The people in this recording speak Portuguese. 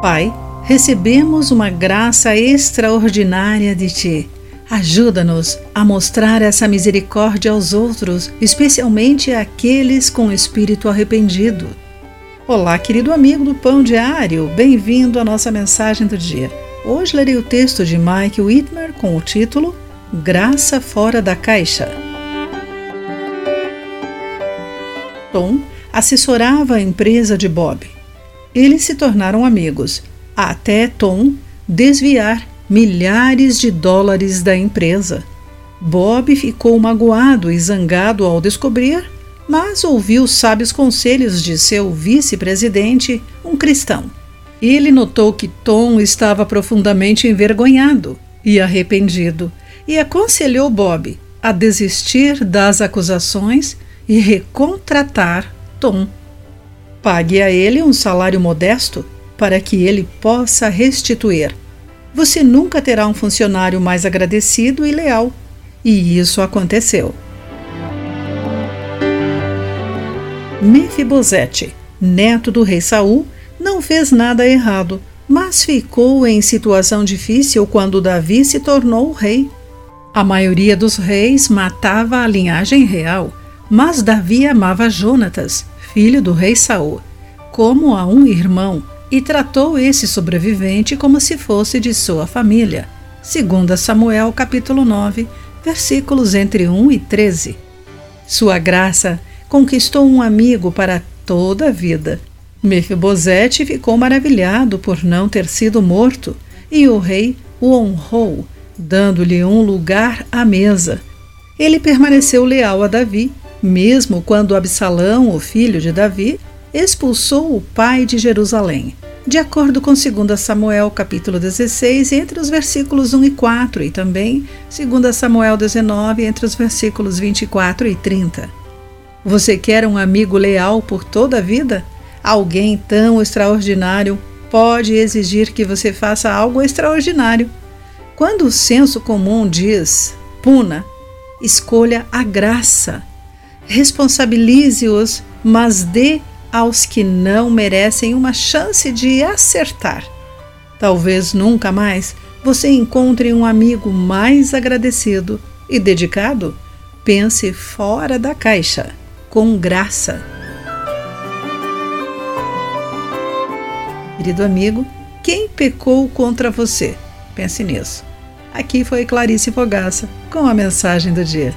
Pai, recebemos uma graça extraordinária de Ti. Ajuda-nos a mostrar essa misericórdia aos outros, especialmente àqueles com espírito arrependido. Olá, querido amigo do Pão Diário, bem-vindo à nossa mensagem do dia. Hoje lerei o texto de Mike Whitmer com o título Graça Fora da Caixa. Tom assessorava a empresa de Bob. Eles se tornaram amigos, até Tom desviar milhares de dólares da empresa. Bob ficou magoado e zangado ao descobrir, mas ouviu os sábios conselhos de seu vice-presidente, um cristão. Ele notou que Tom estava profundamente envergonhado e arrependido e aconselhou Bob a desistir das acusações e recontratar Tom. Pague a ele um salário modesto para que ele possa restituir. Você nunca terá um funcionário mais agradecido e leal. E isso aconteceu. Mefibosete, neto do rei Saul, não fez nada errado, mas ficou em situação difícil quando Davi se tornou rei. A maioria dos reis matava a linhagem real, mas Davi amava Jonatas, filho do rei Saul, como a um irmão, e tratou esse sobrevivente como se fosse de sua família. Segundo Samuel, capítulo 9, versículos entre 1 e 13. Sua graça conquistou um amigo para toda a vida. Mefibosete ficou maravilhado por não ter sido morto, e o rei o honrou, dando-lhe um lugar à mesa. Ele permaneceu leal a Davi mesmo quando Absalão, o filho de Davi, expulsou o pai de Jerusalém, de acordo com 2 Samuel capítulo 16, entre os versículos 1 e 4, e também 2 Samuel 19, entre os versículos 24 e 30. Você quer um amigo leal por toda a vida? Alguém tão extraordinário pode exigir que você faça algo extraordinário. Quando o senso comum diz puna, escolha a graça responsabilize-os, mas dê aos que não merecem uma chance de acertar. Talvez nunca mais você encontre um amigo mais agradecido e dedicado. Pense fora da caixa, com graça. Querido amigo, quem pecou contra você? Pense nisso. Aqui foi Clarice Fogaça com a mensagem do dia.